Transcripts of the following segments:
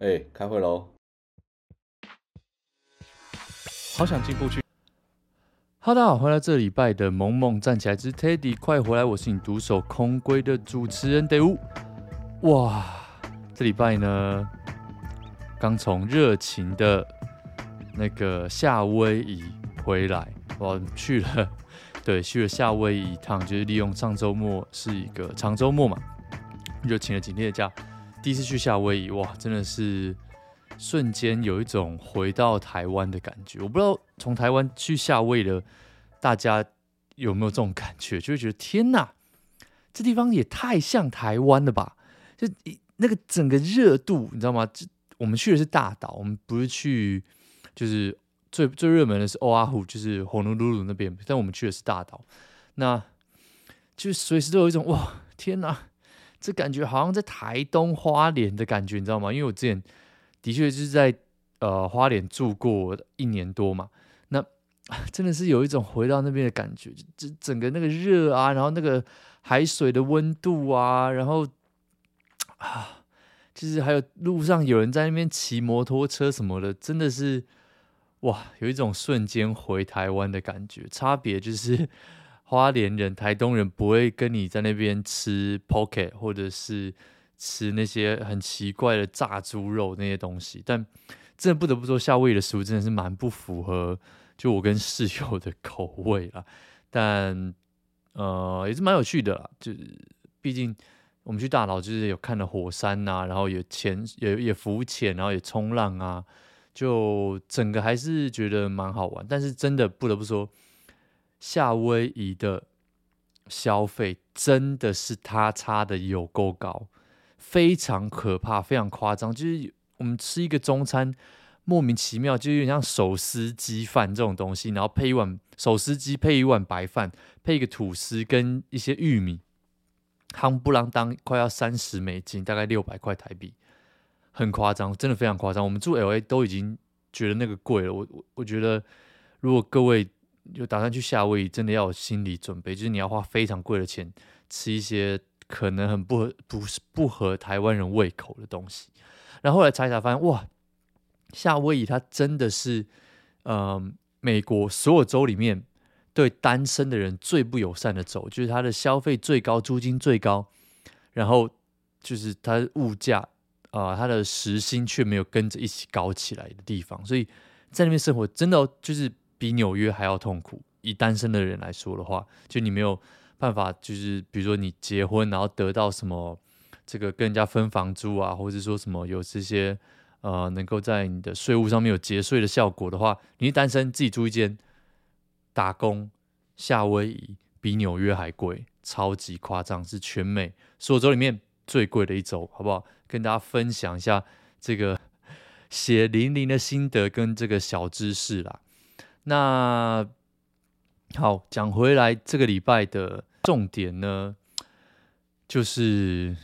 哎、欸，开会喽！好想进步去。哈喽，大家好，回来这礼拜的萌萌站起来之 Teddy，快回来！我是你独守空闺的主持人 Dave。哇，这礼拜呢，刚从热情的那个夏威夷回来，我去了，对，去了夏威夷一趟，就是利用上周末是一个长周末嘛，就请了几天的假。第一次去夏威夷，哇，真的是瞬间有一种回到台湾的感觉。我不知道从台湾去夏威夷的大家有没有这种感觉，就会觉得天哪，这地方也太像台湾了吧？就一那个整个热度，你知道吗？这我们去的是大岛，我们不是去，就是最最热门的是欧阿虎，就是火奴鲁鲁那边，但我们去的是大岛，那就随时都有一种哇，天哪！这感觉好像在台东花莲的感觉，你知道吗？因为我之前的确是在呃花莲住过一年多嘛，那 真的是有一种回到那边的感觉，就整个那个热啊，然后那个海水的温度啊，然后 啊，就是还有路上有人在那边骑摩托车什么的，真的是哇，有一种瞬间回台湾的感觉，差别就是。花莲人、台东人不会跟你在那边吃 pocket，或者是吃那些很奇怪的炸猪肉那些东西，但真的不得不说，夏威夷的食物真的是蛮不符合就我跟室友的口味啦。但呃，也是蛮有趣的啦，就是毕竟我们去大岛就是有看了火山呐、啊，然后也潜也也浮潜，然后也冲浪啊，就整个还是觉得蛮好玩。但是真的不得不说。夏威夷的消费真的是他差的有够高，非常可怕，非常夸张。就是我们吃一个中餐，莫名其妙就有点像手撕鸡饭这种东西，然后配一碗手撕鸡，配一碗白饭，配一个吐司跟一些玉米，夯不啷当快要三十美金，大概六百块台币，很夸张，真的非常夸张。我们住 LA 都已经觉得那个贵了，我我我觉得如果各位。就打算去夏威夷，真的要有心理准备，就是你要花非常贵的钱吃一些可能很不合、不是不合台湾人胃口的东西。然后后来查一查，发现哇，夏威夷它真的是，嗯、美国所有州里面对单身的人最不友善的州，就是它的消费最高、租金最高，然后就是它物价啊、它的时薪却没有跟着一起高起来的地方。所以在那边生活真的就是。比纽约还要痛苦。以单身的人来说的话，就你没有办法，就是比如说你结婚，然后得到什么这个跟人家分房租啊，或者说什么有这些呃能够在你的税务上面有节税的效果的话，你单身自己租一间打工，夏威夷比纽约还贵，超级夸张，是全美所有州里面最贵的一州，好不好？跟大家分享一下这个 血淋淋的心得跟这个小知识啦。那好，讲回来，这个礼拜的重点呢，就是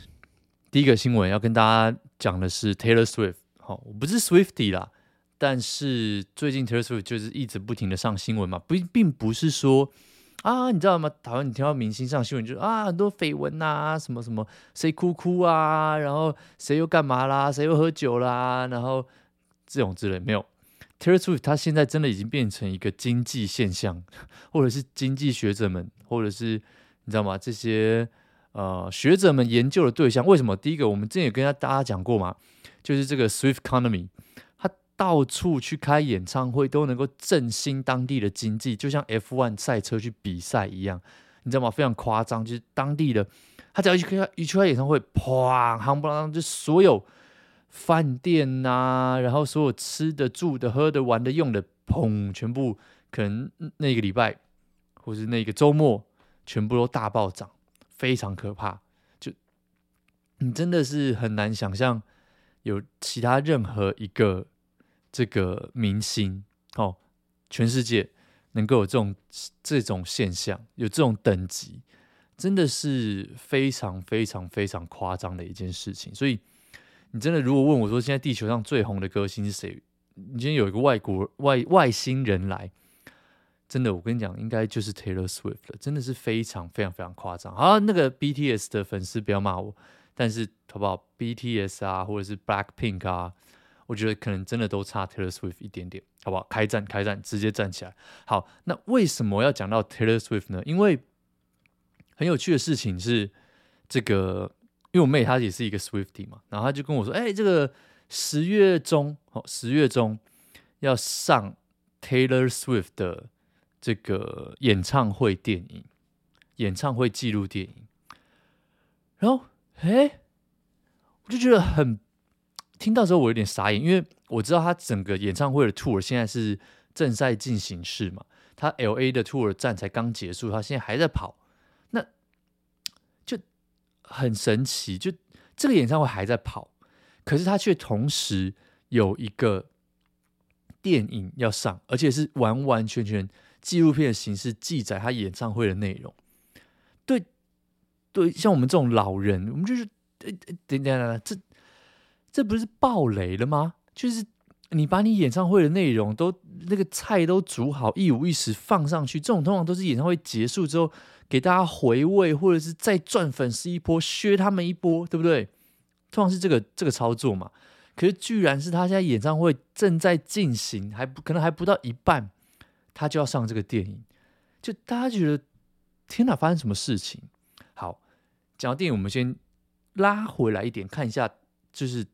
第一个新闻要跟大家讲的是 Taylor Swift。好，我不是 Swiftie 啦，但是最近 Taylor Swift 就是一直不停的上新闻嘛，不，并不是说啊，你知道吗？台湾你听到明星上新闻，就啊很多绯闻呐，什么什么谁哭哭啊，然后谁又干嘛啦，谁又喝酒啦，然后这种之类没有。Taylor Swift 他现在真的已经变成一个经济现象，或者是经济学者们，或者是你知道吗？这些呃学者们研究的对象。为什么？第一个，我们之前也跟大家讲过嘛，就是这个 Swift Economy，他到处去开演唱会都能够振兴当地的经济，就像 F1 赛车去比赛一样，你知道吗？非常夸张，就是当地的他只要一开一去开演唱会，砰，夯不啷当，就所有。饭店呐、然后所有吃的、住的、喝的、玩的、用的，砰，全部可能那个礼拜或是那个周末，全部都大暴涨，非常可怕。就你真的是很难想象有其他任何一个这个明星哦，全世界能够有这种这种现象，有这种等级，真的是非常非常非常夸张的一件事情，所以。你真的如果问我说，现在地球上最红的歌星是谁？你今天有一个外国外外星人来，真的，我跟你讲，应该就是 Taylor Swift 了，真的是非常非常非常夸张。好，那个 BTS 的粉丝不要骂我，但是好不好？BTS 啊，或者是 Black Pink 啊，我觉得可能真的都差 Taylor Swift 一点点，好不好？开战，开战，直接站起来。好，那为什么要讲到 Taylor Swift 呢？因为很有趣的事情是，这个，因为我妹她也是一个 Swiftie 嘛，然后她就跟我说：“哎，这个十月中，哦，十月中要上 Taylor Swift 的这个演唱会电影，演唱会纪录电影。”然后，哎，我就觉得很。听到时候我有点傻眼，因为我知道他整个演唱会的 tour 现在是正在进行式嘛，他 LA 的 tour 站才刚结束，他现在还在跑，很神奇，就这个演唱会还在跑，可是他却同时有一个电影要上，而且是完完全全纪录片的形式记载他演唱会的内容。对，对，像我们这种老人，我们就是，等等等等，这。这不是爆雷了吗？就是你把你演唱会的内容都那个菜都煮好，一五一十放上去，这种通常都是演唱会结束之后给大家回味，或者是再赚粉丝一波，削他们一波，对不对？通常是这个这个操作嘛。可是居然是他现在演唱会正在进行，还不可能还不到一半，他就要上这个电影，就大家觉得天哪，发生什么事情？好，讲到电影，我们先拉回来一点，看一下，就是。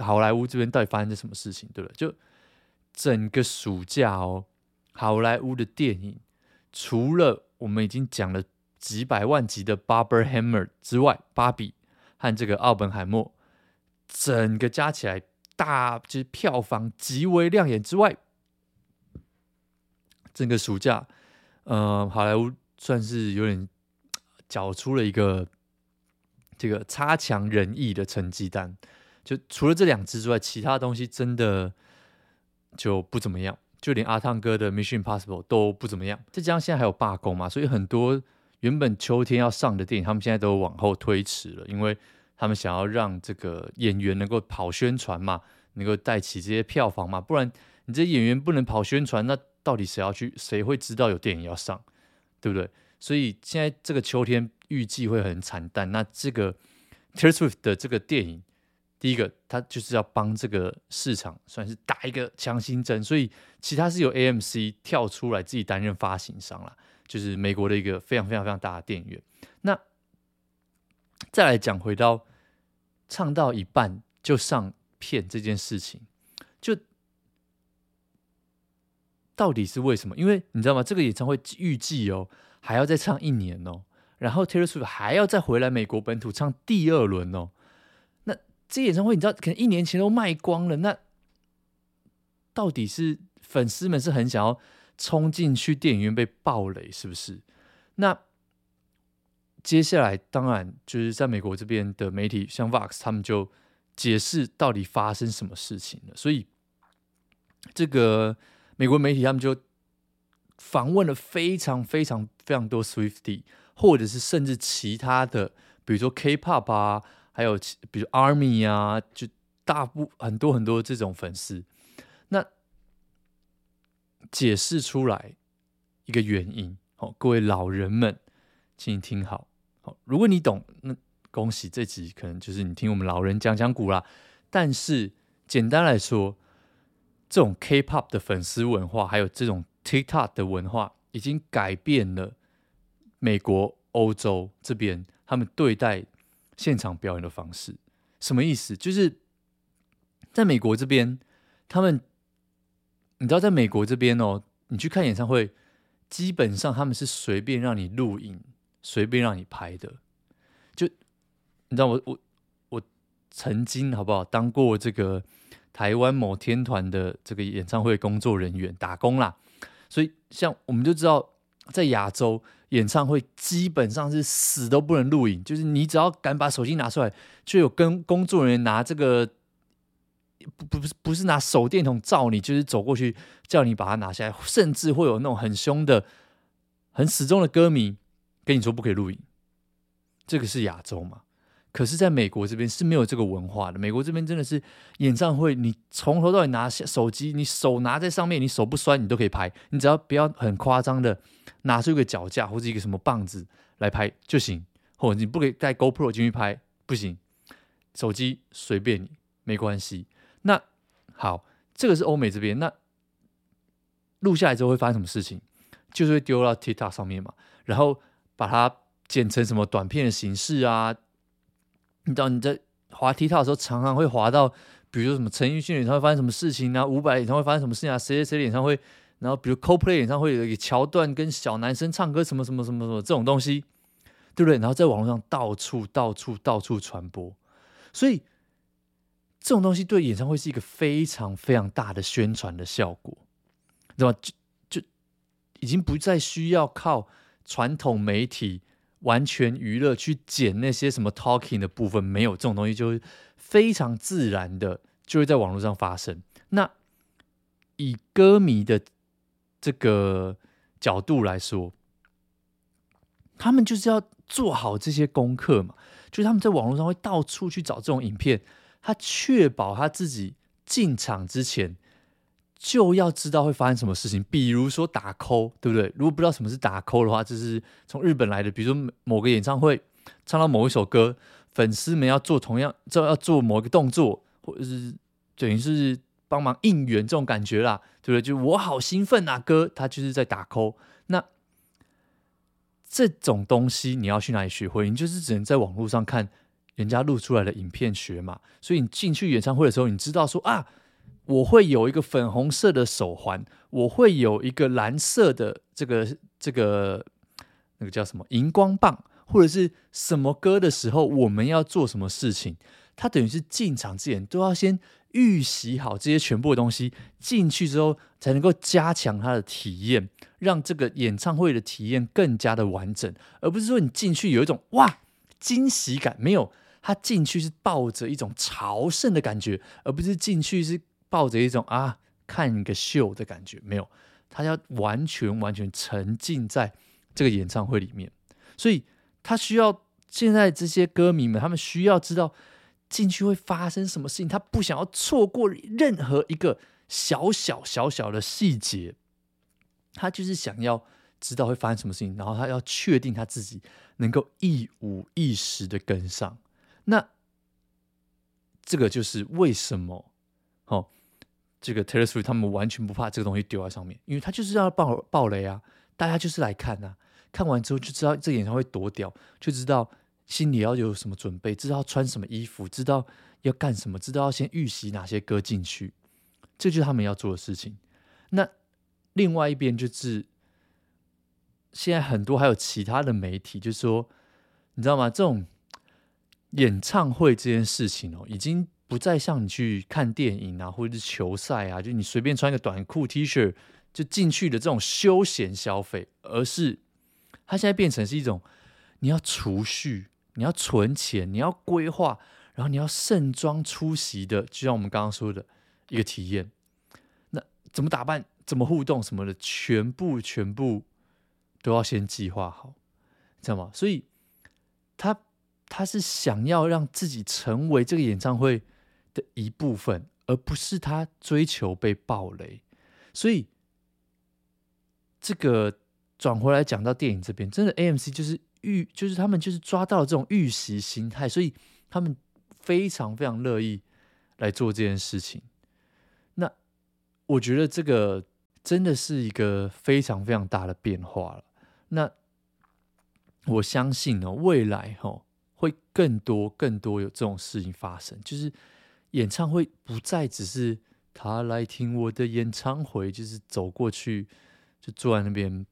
好莱坞这边到底发生了什么事情？对不对？就整个暑假哦，好莱坞的电影，除了我们已经讲了几百万集的《Barber Hammer》之外，芭比和这个奥本海默，整个加起来大就是票房极为亮眼之外，整个暑假，呃，好莱坞算是有点缴出了一个这个差强人意的成绩单。就除了这两支之外，其他东西真的就不怎么样，就连阿汤哥的《Mission Impossible》都不怎么样。再加上现在还有罢工嘛，所以很多原本秋天要上的电影，他们现在都往后推迟了，因为他们想要让这个演员能够跑宣传嘛，能够带起这些票房嘛。不然你这演员不能跑宣传，那到底谁要去？谁会知道有电影要上？对不对？所以现在这个秋天预计会很惨淡。那这个 Taylor Swift 的这个电影。第一个，他就是要帮这个市场算是打一个强心针，所以其他是由 AMC 跳出来自己担任发行商啦，就是美国的一个非常非常非常大的电影院。那再来讲回到唱到一半就上片这件事情，就到底是为什么？因为你知道吗？这个演唱会预计哦还要再唱一年哦，然后 Taylor Swift 还要再回来美国本土唱第二轮哦。这演唱会你知道，可能一年前都卖光了。那到底是粉丝们是很想要冲进去电影院被爆雷，是不是？那接下来当然就是在美国这边的媒体，像 Vox 他们就解释到底发生什么事情了。所以这个美国媒体他们就访问了非常非常非常多 Swiftie，或者是甚至其他的，比如说 K-pop 啊。还有，比如 Army 啊，就大部很多很多这种粉丝，那解释出来一个原因，好，各位老人们，请你听好，好，如果你懂，那恭喜这集可能就是你听我们老人讲讲古啦。但是简单来说，这种 K-pop 的粉丝文化，还有这种 TikTok 的文化，已经改变了美国、欧洲这边他们对待。现场表演的方式什么意思？就是在美国这边，他们你知道，在美国这边哦，你去看演唱会，基本上他们是随便让你录影，随便让你拍的。就你知道我，我我曾经好不好当过这个台湾某天团的这个演唱会工作人员打工啦，所以像我们就知道，在亚洲。演唱会基本上是死都不能录影，就是你只要敢把手机拿出来，就有跟工作人员拿这个不不是不是拿手电筒照你，就是走过去叫你把它拿下来，甚至会有那种很凶的、很死忠的歌迷跟你说不可以录影。这个是亚洲吗？可是，在美国这边是没有这个文化的。美国这边真的是演唱会，你从头到尾拿下手机，你手拿在上面，你手不酸，你都可以拍。你只要不要很夸张的拿出一个脚架或者一个什么棒子来拍就行。或者你不可以带 GoPro 进去拍，不行。手机随便你，没关系。那好，这个是欧美这边，那录下来之后会发生什么事情？就是会丢到 TikTok 上面嘛，然后把它剪成什么短片的形式啊？你知道你在滑 T 台的时候，常常会滑到，比如说什么陈奕迅演唱会发生什么事情啊，伍佰演唱会发生什么事情啊，谁谁谁演唱会，然后比如 CoPlay 演唱会有一个桥段跟小男生唱歌什么什么什么什么这种东西，对不对？然后在网络上到处到处到处传播，所以这种东西对演唱会是一个非常非常大的宣传的效果，对吧？就就已经不再需要靠传统媒体。完全娱乐去剪那些什么 talking 的部分，没有这种东西，就会非常自然的就会在网络上发生。那以歌迷的这个角度来说，他们就是要做好这些功课嘛，就是他们在网络上会到处去找这种影片，他确保他自己进场之前。就要知道会发生什么事情，比如说打 call，对不对？如果不知道什么是打 call 的话，就是从日本来的，比如说某个演唱会唱到某一首歌，粉丝们要做同样，就要做某一个动作，或者是等于是帮忙应援这种感觉啦，对不对？就我好兴奋啊，歌，他就是在打 call。那这种东西你要去哪里学会？你就是只能在网络上看人家录出来的影片学嘛。所以你进去演唱会的时候，你知道说啊。我会有一个粉红色的手环，我会有一个蓝色的这个这个那个叫什么荧光棒，或者是什么歌的时候，我们要做什么事情？他等于是进场之前都要先预习好这些全部的东西，进去之后才能够加强他的体验，让这个演唱会的体验更加的完整，而不是说你进去有一种哇惊喜感，没有，他进去是抱着一种朝圣的感觉，而不是进去是。抱着一种啊看个秀的感觉，没有，他要完全完全沉浸在这个演唱会里面，所以他需要现在这些歌迷们，他们需要知道进去会发生什么事情，他不想要错过任何一个小小小小的细节，他就是想要知道会发生什么事情，然后他要确定他自己能够一五一十的跟上，那这个就是为什么，哦。这个 Taylor Swift 他们完全不怕这个东西丢在上面，因为他就是要爆爆雷啊！大家就是来看啊，看完之后就知道这演唱会多屌，就知道心里要有什么准备，知道穿什么衣服，知道要干什么，知道要先预习哪些歌进去，这就是他们要做的事情。那另外一边就是现在很多还有其他的媒体，就是说你知道吗？这种演唱会这件事情哦，已经。不再像你去看电影啊，或者是球赛啊，就你随便穿个短裤 T 恤就进去的这种休闲消费，而是它现在变成是一种你要储蓄、你要存钱、你要规划，然后你要盛装出席的，就像我们刚刚说的一个体验。那怎么打扮、怎么互动什么的，全部全部都要先计划好，知道吗？所以他他是想要让自己成为这个演唱会的一部分，而不是他追求被爆雷，所以这个转回来讲到电影这边，真的 AMC 就是预，就是他们就是抓到了这种预习心态，所以他们非常非常乐意来做这件事情。那我觉得这个真的是一个非常非常大的变化了。那我相信呢，未来哈会更多更多有这种事情发生，就是。演唱会不再只是他来听我的演唱会，就是走过去就坐在那边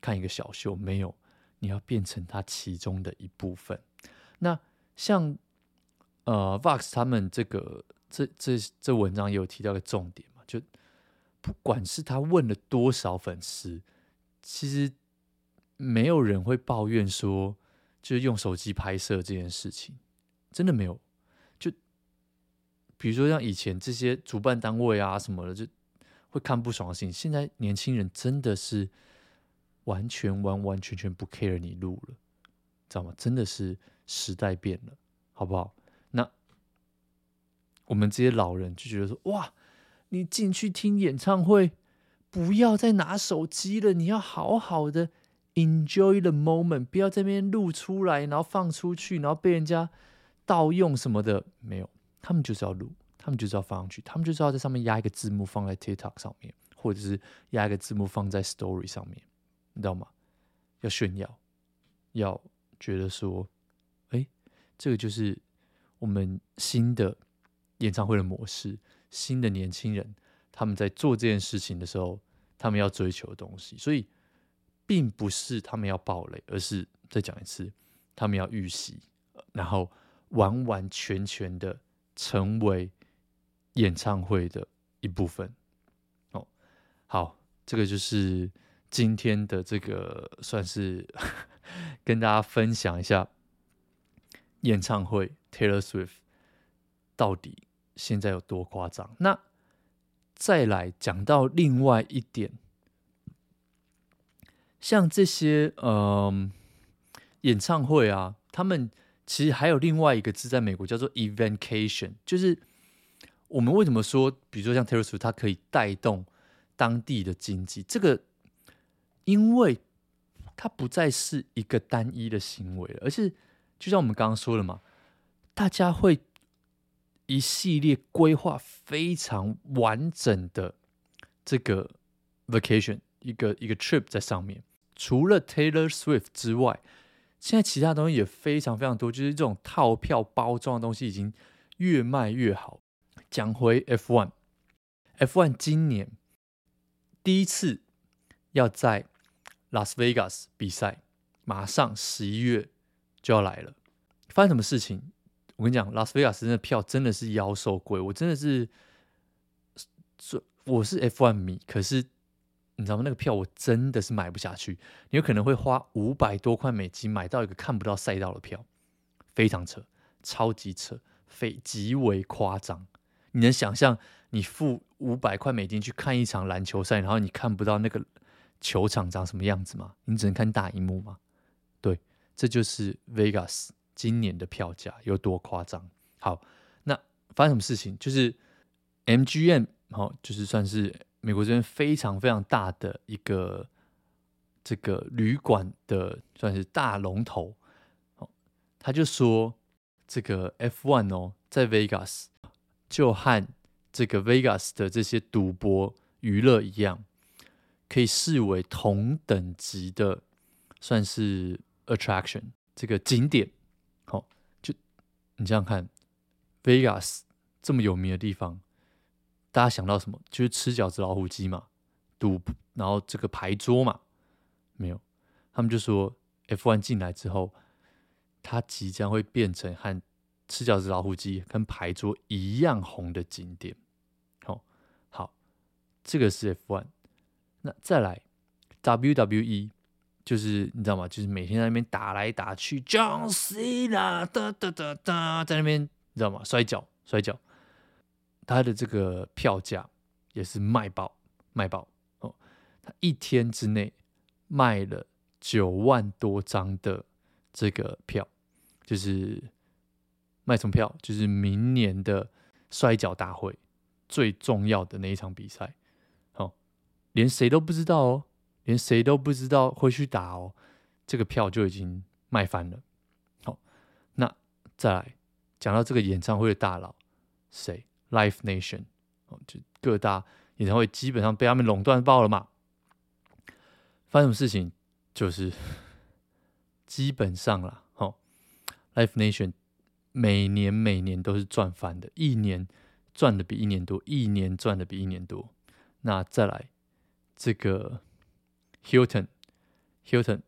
看一个小秀，没有，你要变成他其中的一部分。那像呃，Vox 他们这个这这这文章也有提到一个重点嘛，就不管是他问了多少粉丝，其实没有人会抱怨说，就是用手机拍摄这件事情，真的没有。比如说像以前这些主办单位啊什么的，就会看不爽的事情。现在年轻人真的是完全完完全全不 care 你录了，知道吗？真的是时代变了，好不好？那我们这些老人就觉得说，哇，你进去听演唱会，不要再拿手机了，你要好好的 enjoy the moment，不要在那边录出来，然后放出去，然后被人家盗用什么的，没有。他们就是要录，他们就知道放上去，他们就知道在上面压一个字幕放在 TikTok 上面，或者是压一个字幕放在 Story 上面，你知道吗？要炫耀，要觉得说，哎，这个就是我们新的演唱会的模式，新的年轻人他们在做这件事情的时候，他们要追求的东西，所以并不是他们要爆雷，而是再讲一次，他们要预习，然后完完全全的成为。演唱会的一部分哦，好，这个就是今天的这个算是 跟大家分享一下演唱会 Taylor Swift 到底现在有多夸张。那再来讲到另外一点，像这些嗯、呃、演唱会啊，他们其实还有另外一个字，在美国叫做 Eventation，就是。我们为什么说，比如说像 Taylor Swift，它可以带动当地的经济？这个，因为它不再是一个单一的行为了，而是就像我们刚刚说的嘛，大家会一系列规划非常完整的这个 vacation，一个一个 trip 在上面。除了 Taylor Swift 之外，现在其他东西也非常非常多，就是这种套票包装的东西已经越卖越好。讲回 F1，F1 今年第一次要在拉斯维加斯比赛，马上十一月就要来了。发生什么事情？我跟你讲，拉斯维加斯的票真的是妖兽贵，我真的是，我是 F1 迷，可是你知道吗？那个票我真的是买不下去。你有可能会花五百多块美金买到一个看不到赛道的票，非常扯，超级扯，非极为夸张。你能想象你付五百块美金去看一场篮球赛，然后你看不到那个球场长什么样子吗？你只能看大荧幕吗？对，这就是 Vegas 今年的票价有多夸张。好，那发生什么事情？就是 MGM 好，就是算是美国这边非常非常大的一个这个旅馆的算是大龙头。哦，他就说这个 F1 哦，在 Vegas。就和这个 Vegas 的这些赌博娱乐一样，可以视为同等级的，算是 attraction 这个景点。好、哦，就你这样看，Vegas 这么有名的地方，大家想到什么？就是吃饺子老虎机嘛，赌，然后这个牌桌嘛，没有。他们就说 F1 进来之后，它即将会变成和吃饺子老虎机跟牌桌一样红的景点，好、哦，好，这个是 F1。那再来 WWE，就是你知道吗？就是每天在那边打来打去，John Cena 哒哒哒哒，在那边你知道吗？摔跤摔跤，他的这个票价也是卖爆卖爆哦，他一天之内卖了九万多张的这个票，就是。卖什么票？就是明年的摔角大会最重要的那一场比赛，哦，连谁都不知道哦，连谁都不知道会去打哦，这个票就已经卖翻了。好、哦，那再来讲到这个演唱会的大佬，谁？Live Nation，就各大演唱会基本上被他们垄断爆了嘛。发生什么事情？就是 基本上啦，好、哦，Live Nation。每年每年都是赚翻的，一年赚的比一年多，一年赚的比一年多。那再来这个 Hilton，Hilton，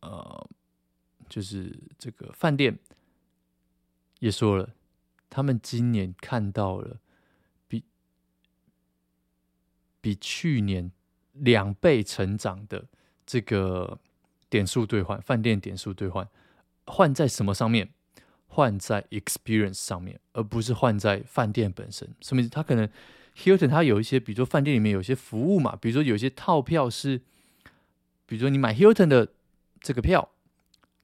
呃，就是这个饭店也说了，他们今年看到了比去年两倍成长的这个点数兑换，饭店点数兑换换在什么上面？换在 experience 上面，而不是换在饭店本身。什么意思？他可能 Hilton 他有一些，比如说饭店里面有一些服务嘛，比如说有些套票是，比如说你买 Hilton 的这个票，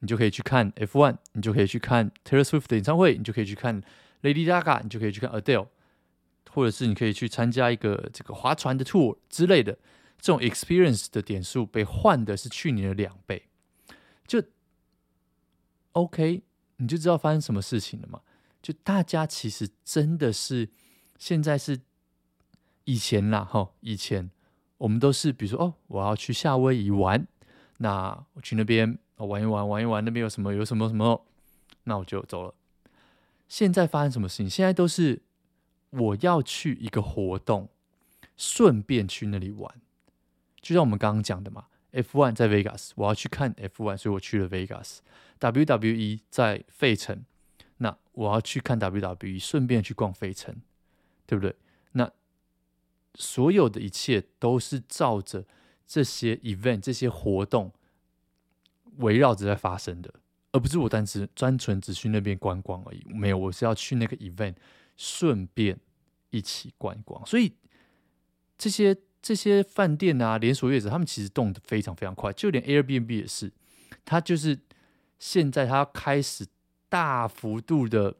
你就可以去看 F1，你就可以去看 Taylor Swift 的演唱会，你就可以去看 Lady Gaga，你就可以去看 Adele，或者是你可以去参加一个这个划船的 tour 之类的。这种 experience 的点数被换的是去年的两倍，就 OK。你就知道发生什么事情了嘛？就大家其实真的是现在是以前啦，哈，以前我们都是比如说哦，我要去夏威夷玩，那我去那边玩一玩，玩一玩，那边有什么有什么什么，那我就走了。现在发生什么事情？现在都是我要去一个活动，顺便去那里玩，就像我们刚刚讲的嘛。F1 在 Vegas，我要去看 F1，所以我去了 Vegas。WWE 在费城，那我要去看 WWE，顺便去逛费城，对不对？那所有的一切都是照着这些 event、这些活动围绕着在发生的，而不是我单只单纯只去那边观光而已。没有，我是要去那个 event，顺便一起观光。所以这些。这些饭店啊，连锁业者，他们其实动得非常非常快，就连 Airbnb 也是，它就是现在它开始大幅度的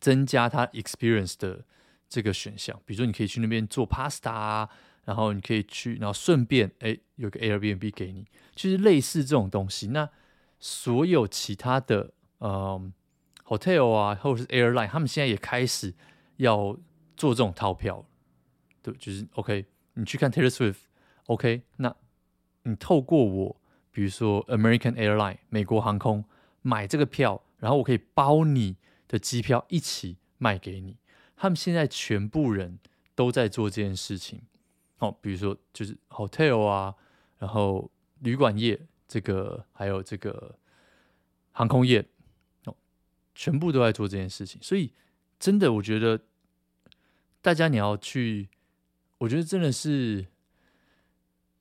增加它 experience 的这个选项，比如说你可以去那边做 pasta 啊，然后你可以去，然后顺便哎有个 Airbnb 给你，就是类似这种东西。那所有其他的嗯 hotel 啊，或者是 airline，他们现在也开始要做这种套票，对，就是 OK。你去看 Taylor Swift，OK？那你透过我，比如说 American Airline 美国航空买这个票，然后我可以包你的机票一起卖给你。他们现在全部人都在做这件事情。哦，比如说就是 hotel 啊，然后旅馆业这个，还有这个航空业，哦，全部都在做这件事情。所以真的，我觉得大家你要去。我觉得真的是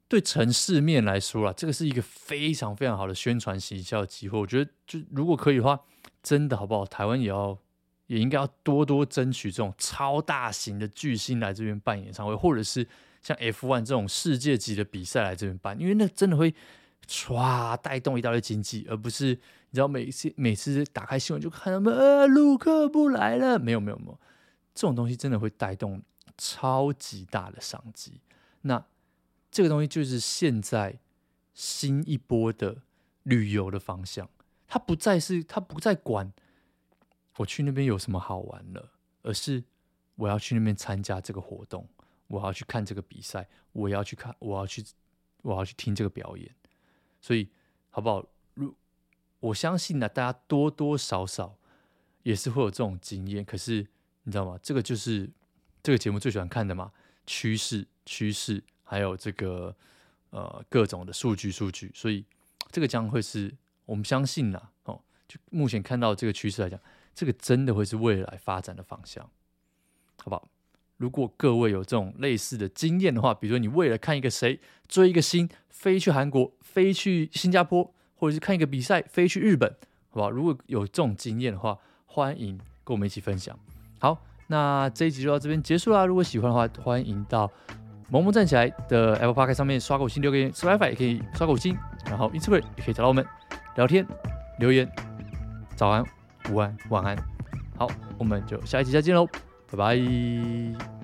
对城市面来说啦，这个是一个非常非常好的宣传行销机会。我觉得，就如果可以的话，真的好不好？台湾也要也应该要多多争取这种超大型的巨星来这边办演唱会，或者是像 F1 这种世界级的比赛来这边办，因为那真的会唰带动一大堆经济，而不是你知道每次每次打开新闻就看他们呃，陆克不来了，没有没有没有，这种东西真的会带动。超级大的商机，那这个东西就是现在新一波的旅游的方向。它不再是，它不再管我去那边有什么好玩了，而是我要去那边参加这个活动，我要去看这个比赛，我要去看，我要去，我要去听这个表演。所以，好不好？如我相信呢，大家多多少少也是会有这种经验。可是你知道吗？这个就是。这个节目最喜欢看的嘛，趋势、趋势，还有这个呃各种的数据、数据，所以这个将会是我们相信呐，哦，就目前看到这个趋势来讲，这个真的会是未来发展的方向，好不好？如果各位有这种类似的经验的话，比如说你为了看一个谁追一个星，飞去韩国、飞去新加坡，或者是看一个比赛飞去日本，好不好？如果有这种经验的话，欢迎跟我们一起分享。好。那这一集就到这边结束啦。如果喜欢的话，欢迎到萌萌站起来的 Apple Podcast 上面刷个五星，留个言，Spotify 也可以刷个五星，然后 Instagram 也可以找到我们聊天留言。早安、午安、晚安。好，我们就下一集再见喽，拜拜。